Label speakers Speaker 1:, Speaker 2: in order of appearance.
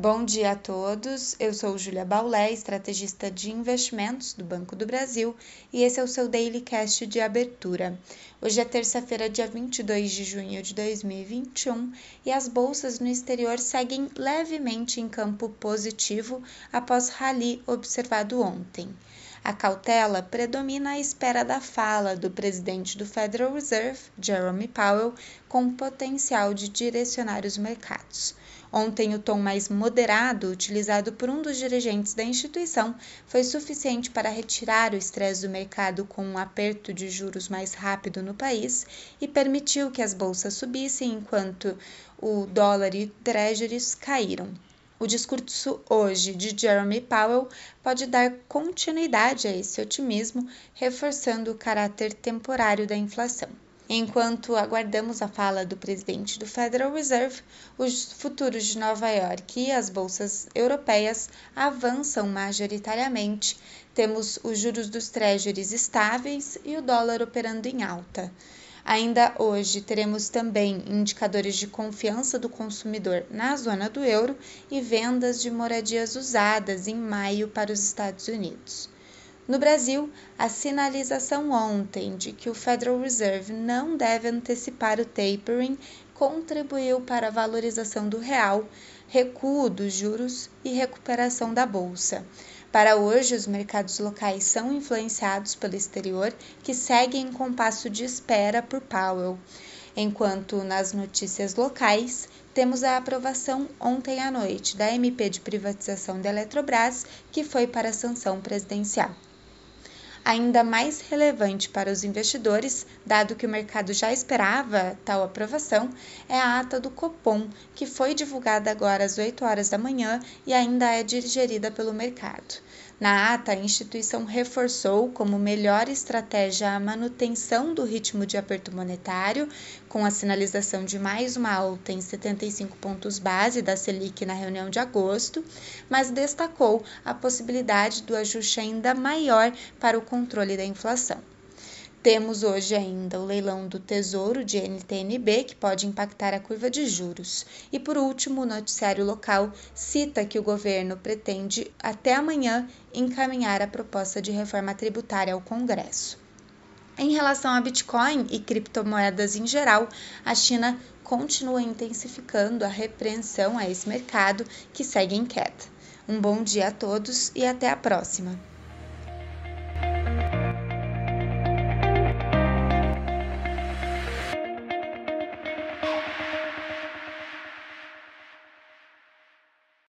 Speaker 1: Bom dia a todos. Eu sou Julia Baulé, estrategista de investimentos do Banco do Brasil, e esse é o seu Daily Cast de abertura. Hoje é terça-feira, dia 22 de junho de 2021, e as bolsas no exterior seguem levemente em campo positivo após rally observado ontem. A cautela predomina à espera da fala do presidente do Federal Reserve, Jerome Powell, com potencial de direcionar os mercados. Ontem, o tom mais moderado utilizado por um dos dirigentes da instituição foi suficiente para retirar o estresse do mercado com um aperto de juros mais rápido no país e permitiu que as bolsas subissem enquanto o dólar e treasuries caíram. O discurso hoje de Jeremy Powell pode dar continuidade a esse otimismo, reforçando o caráter temporário da inflação. Enquanto aguardamos a fala do presidente do Federal Reserve, os futuros de Nova York e as bolsas europeias avançam majoritariamente. Temos os juros dos treasuries estáveis e o dólar operando em alta. Ainda hoje teremos também indicadores de confiança do consumidor na zona do euro e vendas de moradias usadas em maio para os Estados Unidos. No Brasil, a sinalização ontem de que o Federal Reserve não deve antecipar o tapering contribuiu para a valorização do real, recuo dos juros e recuperação da bolsa. Para hoje, os mercados locais são influenciados pelo exterior, que segue em compasso de espera por Powell. Enquanto nas notícias locais, temos a aprovação ontem à noite da MP de privatização da Eletrobras, que foi para sanção presidencial. Ainda mais relevante para os investidores, dado que o mercado já esperava tal aprovação, é a ata do Copom, que foi divulgada agora às 8 horas da manhã e ainda é digerida pelo mercado. Na ata, a instituição reforçou como melhor estratégia a manutenção do ritmo de aperto monetário, com a sinalização de mais uma alta em 75 pontos base da Selic na reunião de agosto, mas destacou a possibilidade do ajuste ainda maior para o controle da inflação. Temos hoje ainda o leilão do Tesouro de NTNB, que pode impactar a curva de juros. E por último, o noticiário local cita que o governo pretende, até amanhã, encaminhar a proposta de reforma tributária ao Congresso. Em relação a Bitcoin e criptomoedas em geral, a China continua intensificando a repreensão a esse mercado que segue em queda. Um bom dia a todos e até a próxima!